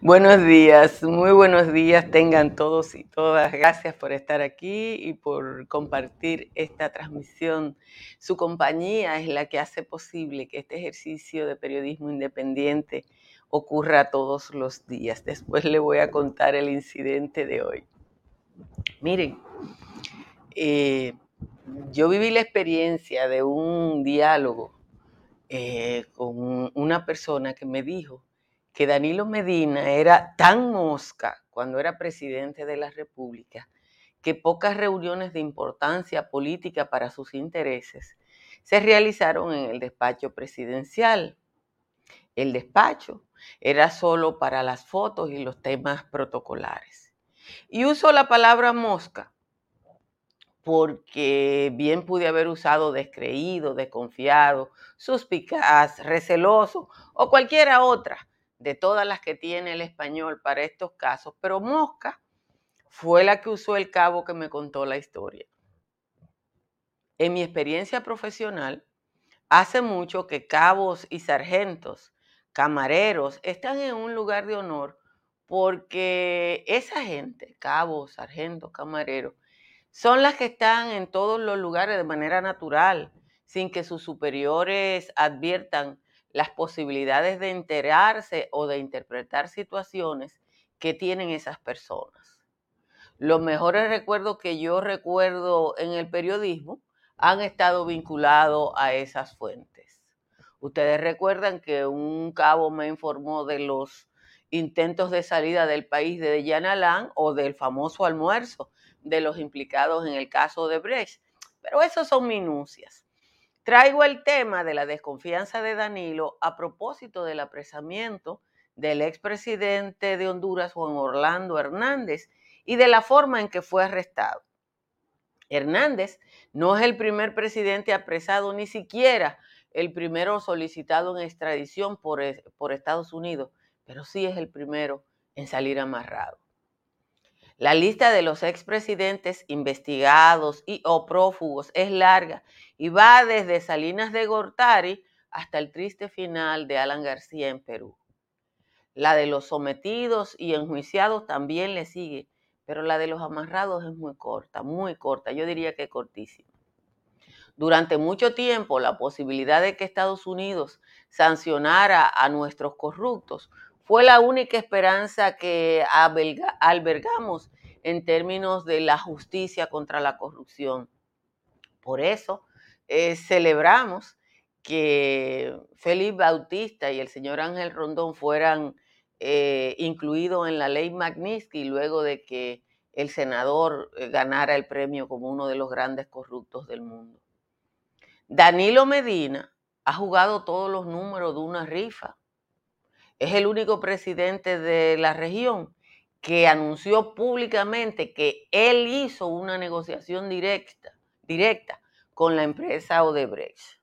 Buenos días, muy buenos días tengan todos y todas. Gracias por estar aquí y por compartir esta transmisión. Su compañía es la que hace posible que este ejercicio de periodismo independiente ocurra todos los días. Después le voy a contar el incidente de hoy. Miren, eh, yo viví la experiencia de un diálogo eh, con una persona que me dijo que Danilo Medina era tan mosca cuando era presidente de la República que pocas reuniones de importancia política para sus intereses se realizaron en el despacho presidencial. El despacho era solo para las fotos y los temas protocolares. Y uso la palabra mosca porque bien pude haber usado descreído, desconfiado, suspicaz, receloso o cualquiera otra de todas las que tiene el español para estos casos, pero Mosca fue la que usó el cabo que me contó la historia. En mi experiencia profesional, hace mucho que cabos y sargentos, camareros, están en un lugar de honor porque esa gente, cabos, sargentos, camareros, son las que están en todos los lugares de manera natural, sin que sus superiores adviertan las posibilidades de enterarse o de interpretar situaciones que tienen esas personas. Los mejores recuerdos que yo recuerdo en el periodismo han estado vinculados a esas fuentes. Ustedes recuerdan que un cabo me informó de los intentos de salida del país de Yanalán o del famoso almuerzo de los implicados en el caso de Brecht. Pero eso son minucias. Traigo el tema de la desconfianza de Danilo a propósito del apresamiento del expresidente de Honduras, Juan Orlando Hernández, y de la forma en que fue arrestado. Hernández no es el primer presidente apresado, ni siquiera el primero solicitado en extradición por, por Estados Unidos, pero sí es el primero en salir amarrado. La lista de los expresidentes investigados y o prófugos es larga y va desde Salinas de Gortari hasta el triste final de Alan García en Perú. La de los sometidos y enjuiciados también le sigue, pero la de los amarrados es muy corta, muy corta, yo diría que cortísima. Durante mucho tiempo la posibilidad de que Estados Unidos sancionara a nuestros corruptos fue la única esperanza que albergamos en términos de la justicia contra la corrupción. Por eso eh, celebramos que Félix Bautista y el señor Ángel Rondón fueran eh, incluidos en la ley Magnitsky luego de que el senador eh, ganara el premio como uno de los grandes corruptos del mundo. Danilo Medina ha jugado todos los números de una rifa es el único presidente de la región que anunció públicamente que él hizo una negociación directa, directa con la empresa Odebrecht.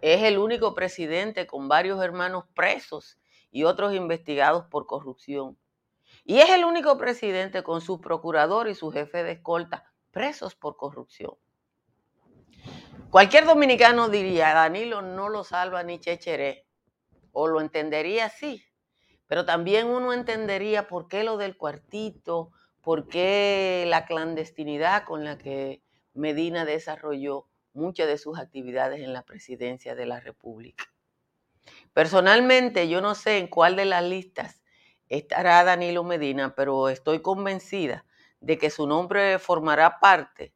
Es el único presidente con varios hermanos presos y otros investigados por corrupción. Y es el único presidente con su procurador y su jefe de escolta presos por corrupción. Cualquier dominicano diría, Danilo no lo salva ni Checheré o lo entendería así, pero también uno entendería por qué lo del cuartito, por qué la clandestinidad con la que Medina desarrolló muchas de sus actividades en la presidencia de la República. Personalmente, yo no sé en cuál de las listas estará Danilo Medina, pero estoy convencida de que su nombre formará parte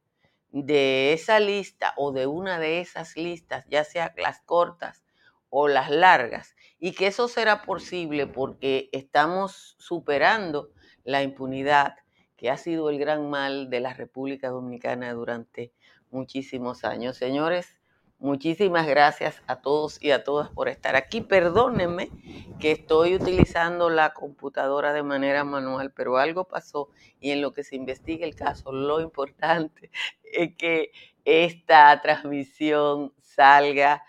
de esa lista o de una de esas listas, ya sea las cortas o las largas, y que eso será posible porque estamos superando la impunidad que ha sido el gran mal de la República Dominicana durante muchísimos años. Señores, Muchísimas gracias a todos y a todas por estar aquí. Perdónenme que estoy utilizando la computadora de manera manual, pero algo pasó y en lo que se investiga el caso, lo importante es que esta transmisión salga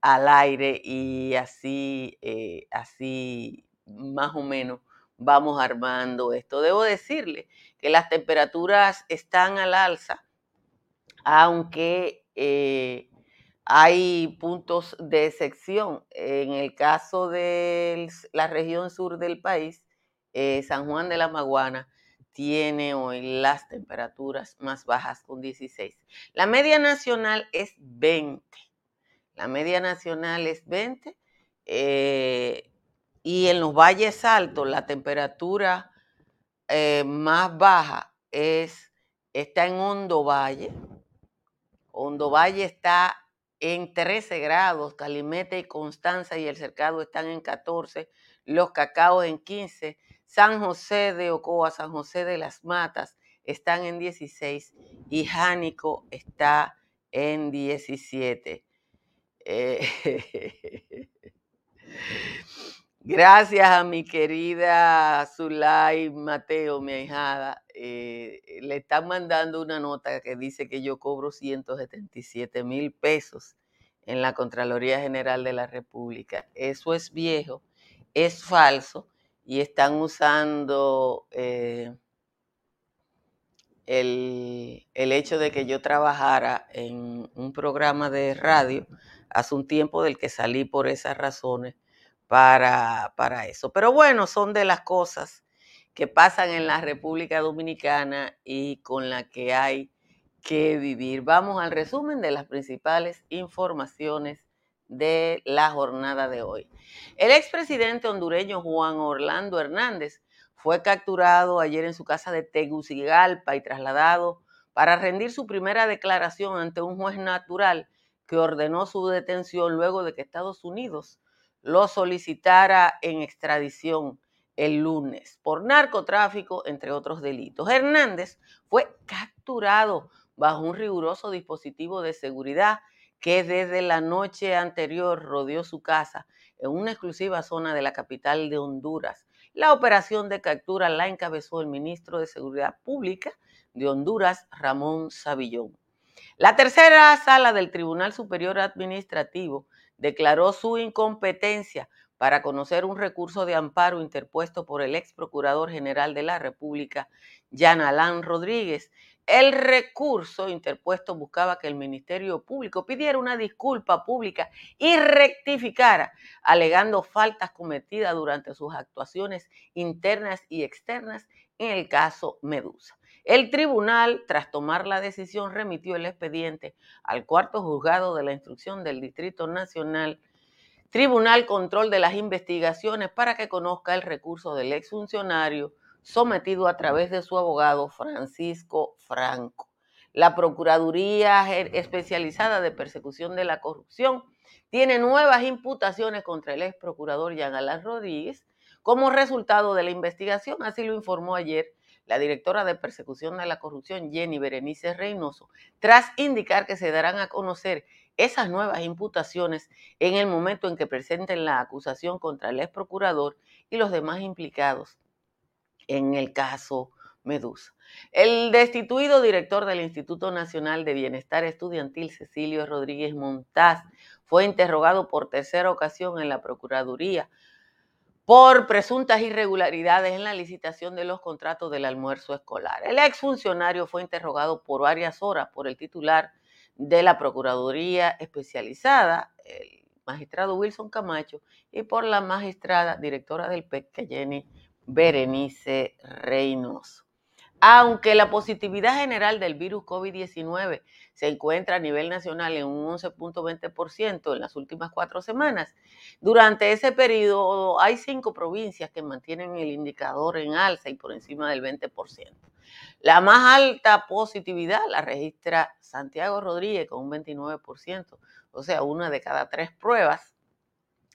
al aire y así, eh, así más o menos vamos armando esto. Debo decirle que las temperaturas están al alza, aunque eh, hay puntos de sección. En el caso de la región sur del país, eh, San Juan de la Maguana tiene hoy las temperaturas más bajas con 16. La media nacional es 20. La media nacional es 20. Eh, y en los valles altos la temperatura eh, más baja es, está en Hondo Valle. Hondo Valle está en 13 grados, Calimete y Constanza y el Cercado están en 14, Los Cacaos en 15, San José de Ocoa, San José de las Matas están en 16 y Jánico está en 17. Eh, gracias a mi querida Zulay Mateo, mi ahijada. Eh, le están mandando una nota que dice que yo cobro 177 mil pesos en la Contraloría General de la República. Eso es viejo, es falso y están usando eh, el, el, hecho de que yo trabajara en un programa de radio hace un tiempo del que salí por esas razones para, para eso. Pero bueno, son de las cosas que pasan en la República Dominicana y con la que hay que vivir. Vamos al resumen de las principales informaciones de la jornada de hoy. El expresidente hondureño Juan Orlando Hernández fue capturado ayer en su casa de Tegucigalpa y trasladado para rendir su primera declaración ante un juez natural que ordenó su detención luego de que Estados Unidos lo solicitara en extradición el lunes por narcotráfico, entre otros delitos. Hernández fue capturado bajo un riguroso dispositivo de seguridad que desde la noche anterior rodeó su casa en una exclusiva zona de la capital de Honduras. La operación de captura la encabezó el ministro de Seguridad Pública de Honduras, Ramón Savillón. La tercera sala del Tribunal Superior Administrativo declaró su incompetencia para conocer un recurso de amparo interpuesto por el ex procurador general de la República, Jan Alán Rodríguez. El recurso interpuesto buscaba que el Ministerio Público pidiera una disculpa pública y rectificara, alegando faltas cometidas durante sus actuaciones internas y externas en el caso Medusa. El tribunal, tras tomar la decisión, remitió el expediente al cuarto juzgado de la instrucción del Distrito Nacional Tribunal Control de las Investigaciones para que conozca el recurso del exfuncionario sometido a través de su abogado Francisco Franco. La Procuraduría Especializada de Persecución de la Corrupción tiene nuevas imputaciones contra el ex procurador Jean Alain Rodríguez como resultado de la investigación, así lo informó ayer la directora de persecución de la corrupción, Jenny Berenice Reynoso, tras indicar que se darán a conocer esas nuevas imputaciones en el momento en que presenten la acusación contra el ex procurador y los demás implicados en el caso Medusa. El destituido director del Instituto Nacional de Bienestar Estudiantil, Cecilio Rodríguez Montaz, fue interrogado por tercera ocasión en la Procuraduría por presuntas irregularidades en la licitación de los contratos del almuerzo escolar. El exfuncionario fue interrogado por varias horas por el titular de la Procuraduría Especializada, el magistrado Wilson Camacho, y por la magistrada directora del PEC, Jenny Berenice Reynoso. Aunque la positividad general del virus COVID-19 se encuentra a nivel nacional en un 11.20% en las últimas cuatro semanas, durante ese periodo hay cinco provincias que mantienen el indicador en alza y por encima del 20%. La más alta positividad la registra Santiago Rodríguez con un 29%, o sea, una de cada tres pruebas.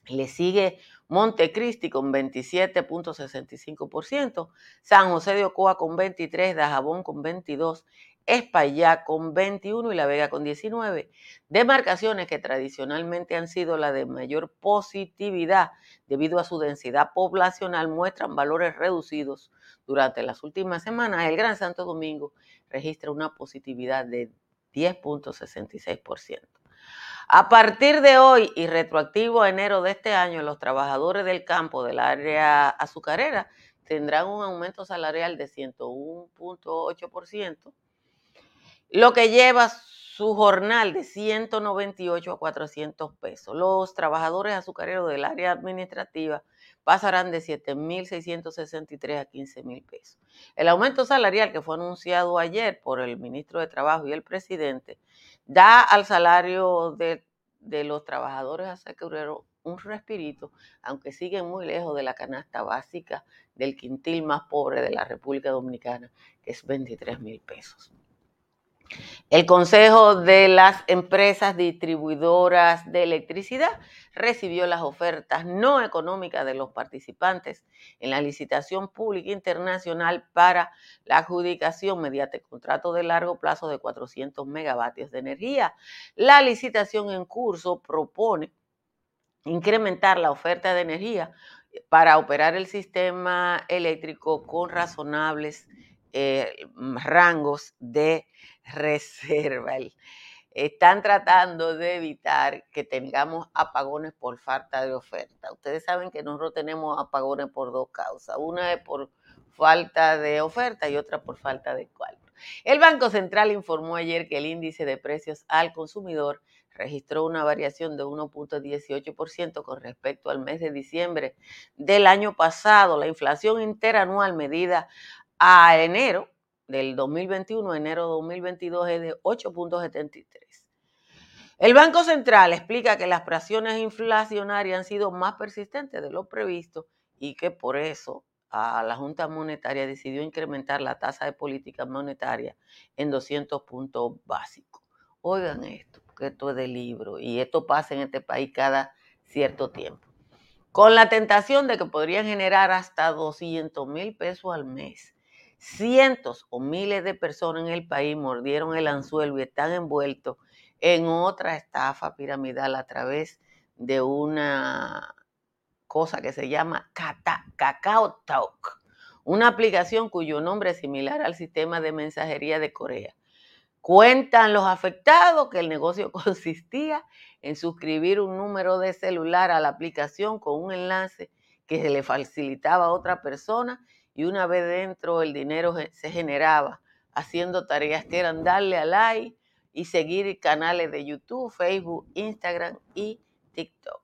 Le sigue Montecristi con 27.65%, San José de Ocoa con 23%, Dajabón con 22% Espaillá con 21 y La Vega con 19. Demarcaciones que tradicionalmente han sido la de mayor positividad debido a su densidad poblacional muestran valores reducidos durante las últimas semanas. El Gran Santo Domingo registra una positividad de 10.66%. A partir de hoy y retroactivo a enero de este año, los trabajadores del campo del área azucarera tendrán un aumento salarial de 101.8%, lo que lleva su jornal de 198 a 400 pesos. Los trabajadores azucareros del área administrativa pasarán de 7.663 a 15.000 pesos. El aumento salarial que fue anunciado ayer por el ministro de Trabajo y el presidente da al salario de, de los trabajadores azucareros un respirito, aunque siguen muy lejos de la canasta básica del quintil más pobre de la República Dominicana, que es 23 mil pesos. El Consejo de las Empresas Distribuidoras de Electricidad recibió las ofertas no económicas de los participantes en la licitación pública internacional para la adjudicación mediante contrato de largo plazo de 400 megavatios de energía. La licitación en curso propone incrementar la oferta de energía para operar el sistema eléctrico con razonables eh, rangos de reserva. Están tratando de evitar que tengamos apagones por falta de oferta. Ustedes saben que nosotros tenemos apagones por dos causas. Una es por falta de oferta y otra por falta de cálculo. El Banco Central informó ayer que el índice de precios al consumidor registró una variación de 1.18% con respecto al mes de diciembre del año pasado. La inflación interanual medida a enero del 2021, enero 2022 es de 8.73. El Banco Central explica que las presiones inflacionarias han sido más persistentes de lo previsto y que por eso la Junta Monetaria decidió incrementar la tasa de política monetaria en 200 puntos básicos. Oigan esto, que esto es de libro y esto pasa en este país cada cierto tiempo. Con la tentación de que podrían generar hasta 200 mil pesos al mes cientos o miles de personas en el país mordieron el anzuelo y están envueltos en otra estafa piramidal a través de una cosa que se llama Cacao Talk, una aplicación cuyo nombre es similar al sistema de mensajería de Corea. Cuentan los afectados que el negocio consistía en suscribir un número de celular a la aplicación con un enlace que se le facilitaba a otra persona y una vez dentro el dinero se generaba haciendo tareas que eran darle a like y seguir canales de YouTube, Facebook, Instagram y TikTok.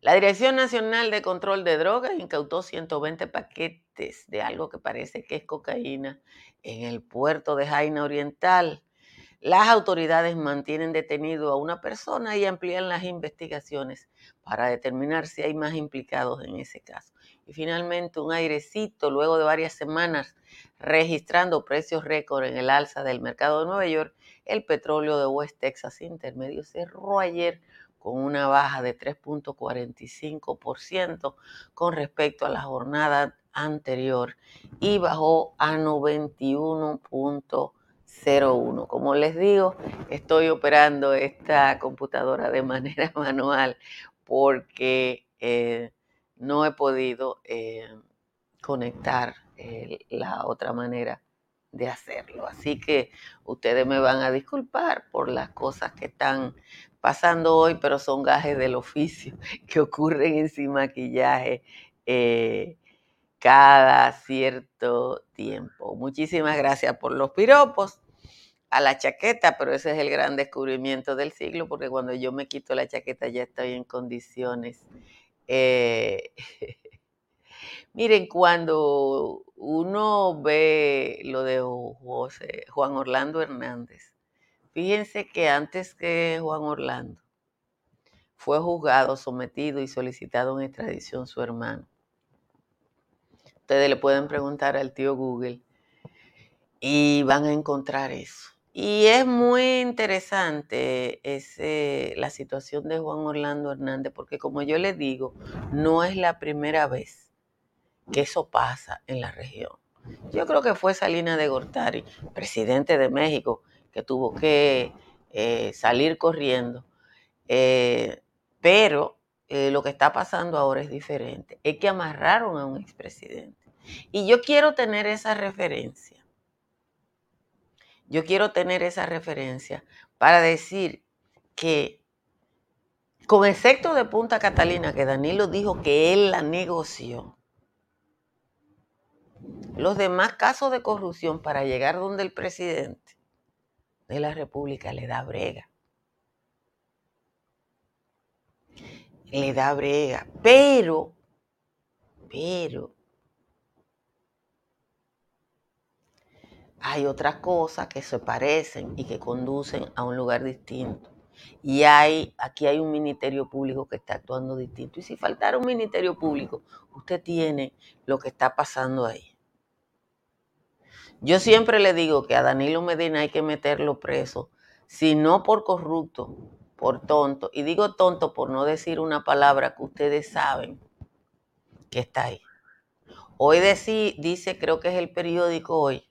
La Dirección Nacional de Control de Drogas incautó 120 paquetes de algo que parece que es cocaína en el puerto de Jaina Oriental. Las autoridades mantienen detenido a una persona y amplían las investigaciones para determinar si hay más implicados en ese caso y finalmente un airecito luego de varias semanas registrando precios récord en el alza del mercado de Nueva York, el petróleo de West Texas Intermedio cerró ayer con una baja de 3.45% con respecto a la jornada anterior y bajó a 91.01. Como les digo, estoy operando esta computadora de manera manual porque eh, no he podido eh, conectar eh, la otra manera de hacerlo. Así que ustedes me van a disculpar por las cosas que están pasando hoy, pero son gajes del oficio que ocurren en sin maquillaje eh, cada cierto tiempo. Muchísimas gracias por los piropos a la chaqueta, pero ese es el gran descubrimiento del siglo, porque cuando yo me quito la chaqueta ya estoy en condiciones eh, miren, cuando uno ve lo de Juan Orlando Hernández, fíjense que antes que Juan Orlando fue juzgado, sometido y solicitado en extradición su hermano. Ustedes le pueden preguntar al tío Google y van a encontrar eso. Y es muy interesante la situación de Juan Orlando Hernández, porque como yo le digo, no es la primera vez que eso pasa en la región. Yo creo que fue Salina de Gortari, presidente de México, que tuvo que eh, salir corriendo. Eh, pero eh, lo que está pasando ahora es diferente. Es que amarraron a un expresidente. Y yo quiero tener esa referencia. Yo quiero tener esa referencia para decir que, con excepto de Punta Catalina, que Danilo dijo que él la negoció, los demás casos de corrupción para llegar donde el presidente de la República le da brega. Le da brega. Pero, pero, hay otras cosas que se parecen y que conducen a un lugar distinto. Y hay, aquí hay un ministerio público que está actuando distinto. Y si faltara un ministerio público, usted tiene lo que está pasando ahí. Yo siempre le digo que a Danilo Medina hay que meterlo preso, si no por corrupto, por tonto. Y digo tonto por no decir una palabra que ustedes saben que está ahí. Hoy dice, creo que es el periódico hoy,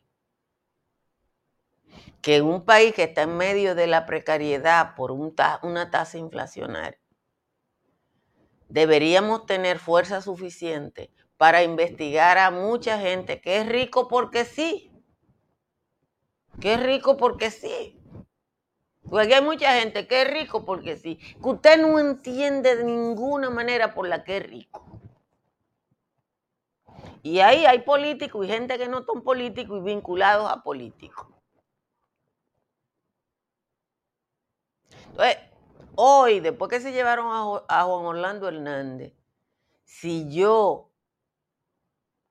que en un país que está en medio de la precariedad por una tasa inflacionaria, deberíamos tener fuerza suficiente para investigar a mucha gente que es rico porque sí Qué rico porque sí. Porque hay mucha gente que es rico porque sí. Que usted no entiende de ninguna manera por la que es rico. Y ahí hay políticos y gente que no son políticos y vinculados a políticos. Entonces, hoy, después que se llevaron a, a Juan Orlando Hernández, si yo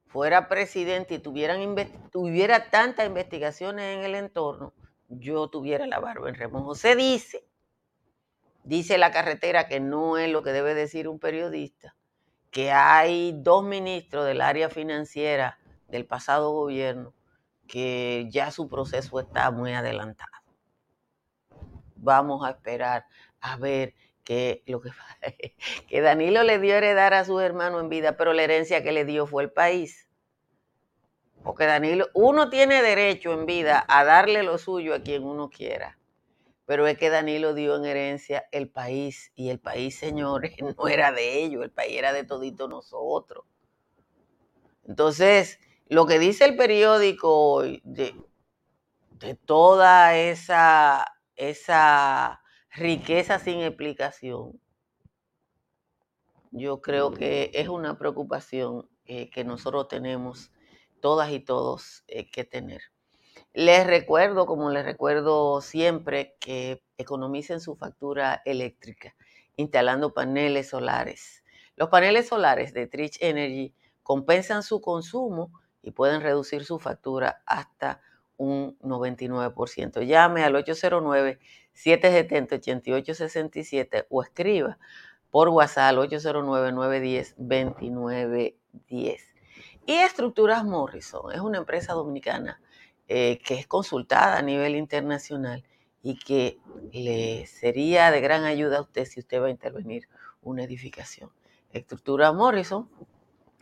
fuera presidente y tuvieran tuviera tantas investigaciones en el entorno, yo tuviera la barba en remojo. Se dice, dice la carretera que no es lo que debe decir un periodista, que hay dos ministros del área financiera del pasado gobierno que ya su proceso está muy adelantado. Vamos a esperar a ver que lo que, que Danilo le dio heredar a su hermano en vida, pero la herencia que le dio fue el país. Porque Danilo, uno tiene derecho en vida a darle lo suyo a quien uno quiera. Pero es que Danilo dio en herencia el país. Y el país, señores, no era de ellos, el país era de todito nosotros. Entonces, lo que dice el periódico hoy de, de toda esa, esa riqueza sin explicación, yo creo que es una preocupación eh, que nosotros tenemos todas y todos eh, que tener. Les recuerdo, como les recuerdo siempre, que economicen su factura eléctrica instalando paneles solares. Los paneles solares de Trich Energy compensan su consumo y pueden reducir su factura hasta un 99%. Llame al 809-770-8867 o escriba por WhatsApp al 809-910-2910. Y Estructuras Morrison es una empresa dominicana eh, que es consultada a nivel internacional y que le sería de gran ayuda a usted si usted va a intervenir una edificación. Estructuras Morrison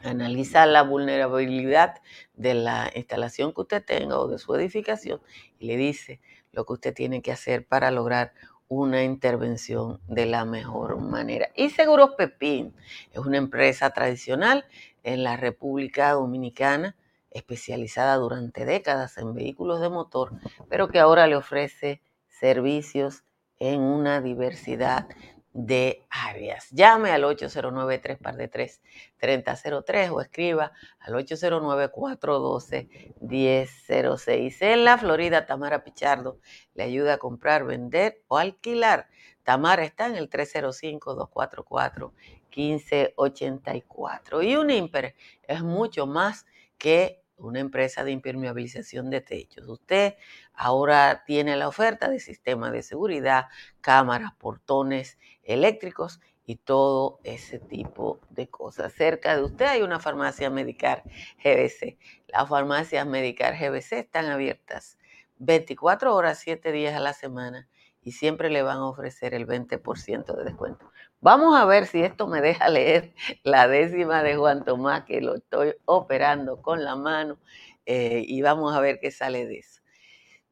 analiza la vulnerabilidad de la instalación que usted tenga o de su edificación y le dice lo que usted tiene que hacer para lograr una intervención de la mejor manera. Y Seguros Pepín es una empresa tradicional en la República Dominicana, especializada durante décadas en vehículos de motor, pero que ahora le ofrece servicios en una diversidad de áreas. Llame al 809-3 o escriba al 809-412-1006. En la Florida, Tamara Pichardo le ayuda a comprar, vender o alquilar. Tamara está en el 305-244-1584. Y un IMPER es mucho más que una empresa de impermeabilización de techos. Usted ahora tiene la oferta de sistemas de seguridad, cámaras, portones eléctricos y todo ese tipo de cosas. Cerca de usted hay una farmacia Medicar GBC. Las farmacias Medicar GBC están abiertas 24 horas, 7 días a la semana y siempre le van a ofrecer el 20% de descuento. Vamos a ver si esto me deja leer la décima de Juan Tomás, que lo estoy operando con la mano. eh, y vamos a ver qué sale de eso.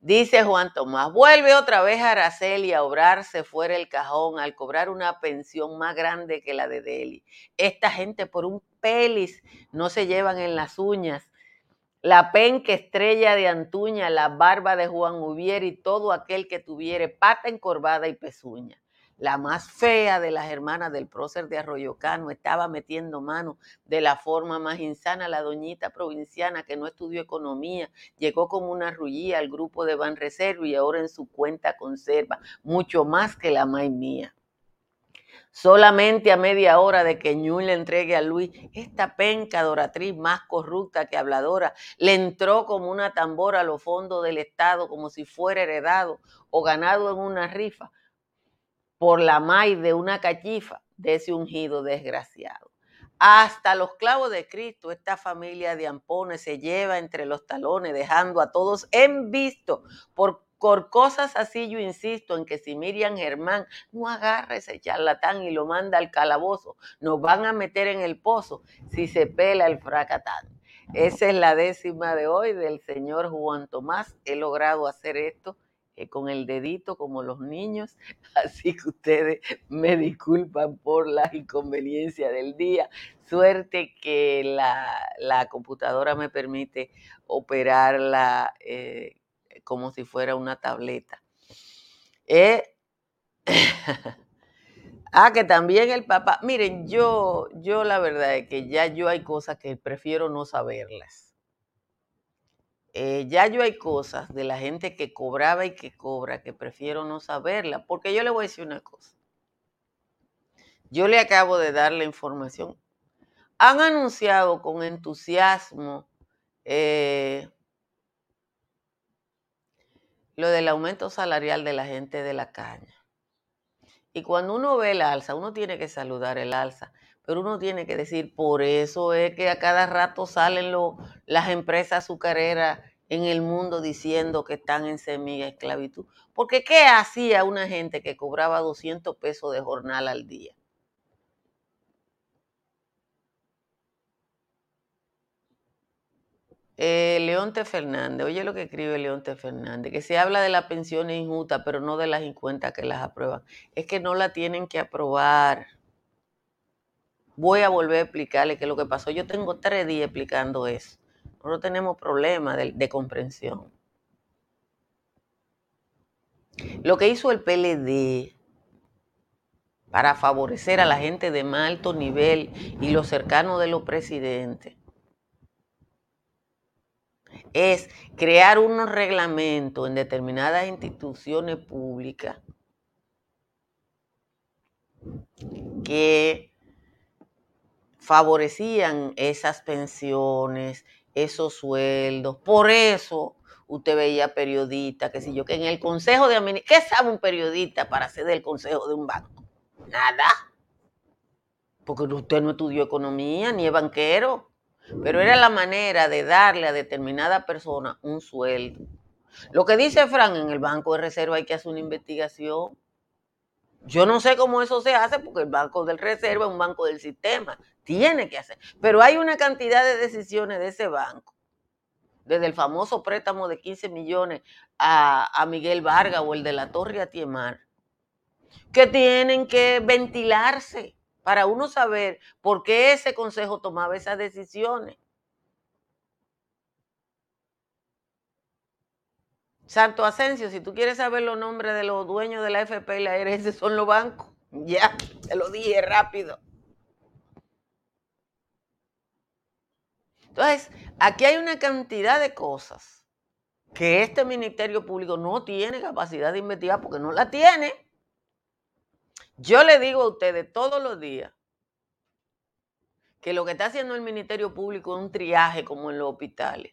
Dice Juan Tomás, vuelve otra vez a Araceli a obrarse fuera el cajón al cobrar una pensión más grande que la de Deli. Esta gente por un pelis no se llevan en las uñas. La penca estrella de Antuña, la barba de Juan Ubier y todo aquel que tuviere pata encorvada y pezuña la más fea de las hermanas del prócer de Arroyo Cano, estaba metiendo mano de la forma más insana. La doñita provinciana que no estudió economía llegó como una rullía al grupo de Banreserva y ahora en su cuenta conserva mucho más que la más mía. Solamente a media hora de que Ñuy le entregue a Luis esta penca doratriz más corrupta que habladora, le entró como una tambora a los fondos del Estado como si fuera heredado o ganado en una rifa por la maíz de una cachifa de ese ungido desgraciado. Hasta los clavos de Cristo, esta familia de ampones se lleva entre los talones, dejando a todos en visto. Por, cosas así yo insisto en que si Miriam Germán no agarra ese charlatán y lo manda al calabozo, nos van a meter en el pozo si se pela el fracatán. Esa es la décima de hoy del señor Juan Tomás. He logrado hacer esto con el dedito como los niños, así que ustedes me disculpan por la inconveniencia del día. Suerte que la, computadora me permite operarla eh, como si fuera una tableta. Eh, ah, que también el papá, miren, yo, yo la verdad es que ya yo hay cosas que prefiero no saberlas eh, ya yo hay cosas de la gente que cobraba y que cobra que prefiero no saberla, porque yo le voy a decir una cosa. Yo le acabo de dar la información. Han anunciado con entusiasmo eh, lo del aumento salarial de la gente de la caña. Y cuando uno ve el alza, uno tiene que saludar el alza, pero uno tiene que decir, por eso es que a cada rato salen las empresas azucareras en el mundo diciendo que están en semi esclavitud. Porque ¿qué hacía una gente que cobraba 200 pesos de jornal al día? Eh, Leonte Fernández, oye lo que escribe Leonte Fernández, que se habla de la pensión injusta, pero no de las 50 que las aprueban. Es que no la tienen que aprobar voy a volver a explicarle qué es lo que pasó. Yo tengo tres días explicando eso. No tenemos problema de, comprensión. Lo que hizo el PLD para favorecer a la gente de más alto nivel y los cercanos de los presidentes es crear unos reglamentos en determinadas instituciones públicas que favorecían esas pensiones, esos sueldos. Por eso usted veía periodistas, que si yo, que en el consejo de administración, ¿qué sabe un periodista para ser del consejo de un banco? Nada. Porque usted no estudió economía ni es banquero. Pero era la manera de darle a determinada persona un sueldo. Lo que dice Fran, en el Banco de Reserva hay que hacer una investigación. Yo no sé cómo eso se hace porque el Banco del Reserva es un banco del sistema tiene que hacer. Pero hay una cantidad de decisiones de ese banco, desde el famoso préstamo de 15 millones a, Miguel Vargas o el de la Torre Atiemar, que tienen que ventilarse para uno saber por qué ese consejo tomaba esas decisiones. Santo Asensio, si tú quieres saber los nombres de los dueños de la FP y la RS, son los bancos. Ya, te lo dije rápido. Entonces, aquí hay una cantidad de cosas que este Ministerio Público no tiene capacidad de investigar porque no la tiene. Yo le digo a ustedes todos los días que lo que está haciendo el Ministerio Público es un triaje como en los hospitales.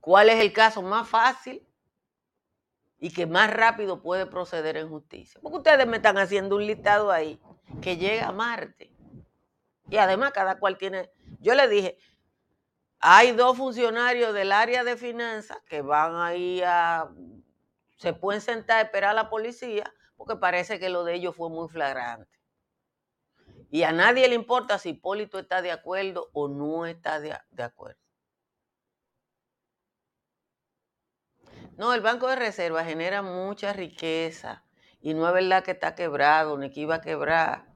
¿Cuál es el caso más fácil y que más rápido puede proceder en justicia? Porque ustedes me están haciendo un listado ahí que llega a Marte. Y además cada cual tiene, yo le dije, hay dos funcionarios del área de finanzas que van ahí a, se pueden sentar a esperar a la policía porque parece que lo de ellos fue muy flagrante. Y a nadie le importa si Hipólito está de acuerdo o no está de, acuerdo. No, el Banco de Reserva genera mucha riqueza y no es verdad que está quebrado ni que iba a quebrar.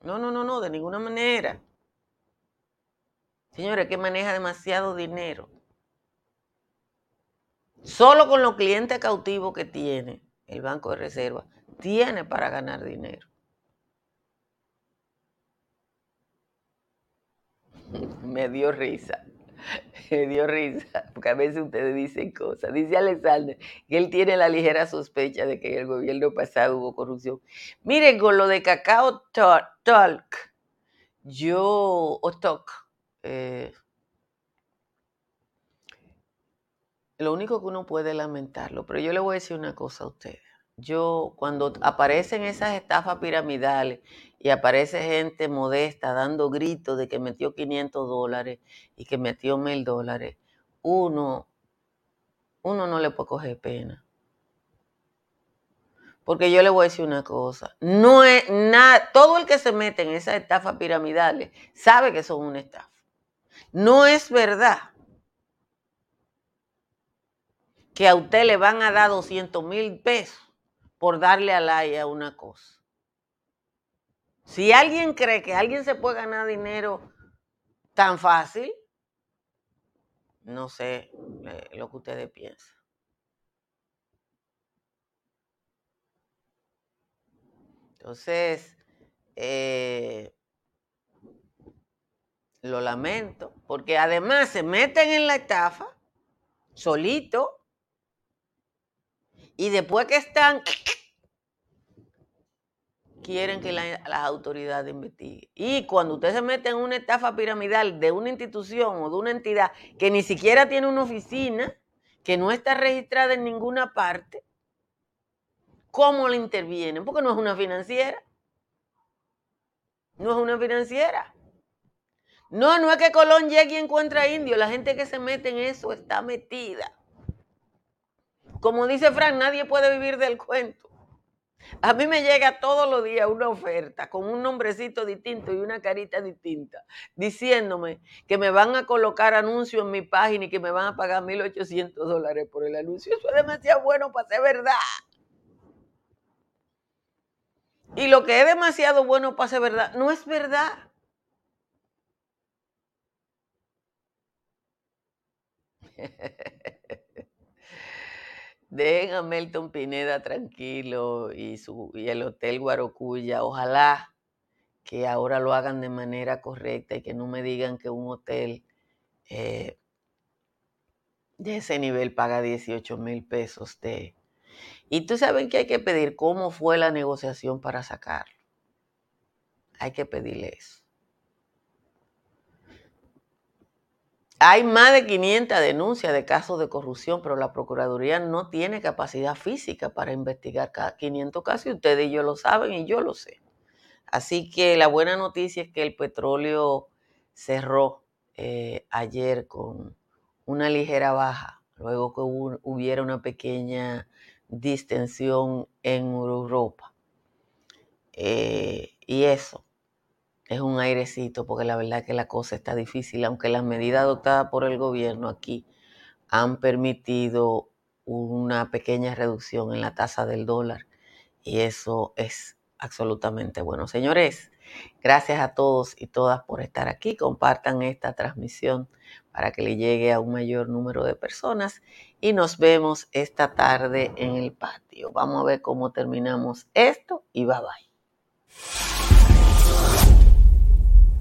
No, no, no, no, de ninguna manera. Señores, que maneja demasiado dinero. Solo con los clientes cautivos que tiene el Banco de Reserva, tiene para ganar dinero. Me dio risa. Me dio risa, porque a veces ustedes dicen cosas. Dice Alexander que él tiene la ligera sospecha de que en el gobierno pasado hubo corrupción. Miren, con lo de Cacao Talk, yo, o eh, lo único que uno puede lamentarlo, pero yo le voy a decir una cosa a ustedes. Yo, cuando aparecen esas estafas piramidales y aparece gente modesta dando gritos de que metió 500 dólares y que metió 1000 dólares, uno, uno no le puede coger pena. Porque yo le voy a decir una cosa, no es nada, todo el que se mete en esas estafas piramidales sabe que son una estafa. No es verdad que a usted le van a dar 200 mil pesos por darle a la una cosa. Si alguien cree que alguien se puede ganar dinero tan fácil, no sé eh, lo que ustedes piensan. Entonces, eh, lo lamento, porque además se meten en la estafa solito y después que están quieren que las autoridades investiguen. Y cuando usted se mete en una estafa piramidal de una institución o de una entidad que ni siquiera tiene una oficina, que no está registrada en ninguna parte, ¿cómo le intervienen? Porque no es una financiera. No es una financiera. No, no es que Colón llegue y encuentre a indio. La gente que se mete en eso está metida. Como dice Frank, nadie puede vivir del cuento. A mí me llega todos los días una oferta con un nombrecito distinto y una carita distinta, diciéndome que me van a colocar anuncios en mi página y que me van a pagar 1.800 dólares por el anuncio. Eso es demasiado bueno para ser verdad. Y lo que es demasiado bueno para ser verdad, no es verdad. Dejen a Melton Pineda tranquilo y, su, y el Hotel Guarocuya. Ojalá que ahora lo hagan de manera correcta y que no me digan que un hotel eh, de ese nivel paga 18 mil pesos de... Y tú saben que hay que pedir cómo fue la negociación para sacarlo. Hay que pedirle eso. Hay más de 500 denuncias de casos de corrupción, pero la Procuraduría no tiene capacidad física para investigar cada 500 casos y ustedes y yo lo saben y yo lo sé. Así que la buena noticia es que el petróleo cerró eh, ayer con una ligera baja, luego que hubiera una pequeña distensión en Europa. Eh, y eso es un airecito, porque la verdad es que la cosa está difícil, aunque las medidas adoptadas por el gobierno aquí han permitido una pequeña reducción en la tasa del dólar y eso es absolutamente bueno. Señores, gracias a todos y todas por estar aquí. Compartan esta transmisión para que le llegue a un mayor número de personas y nos vemos esta tarde en el patio. Vamos a ver cómo terminamos esto y bye bye.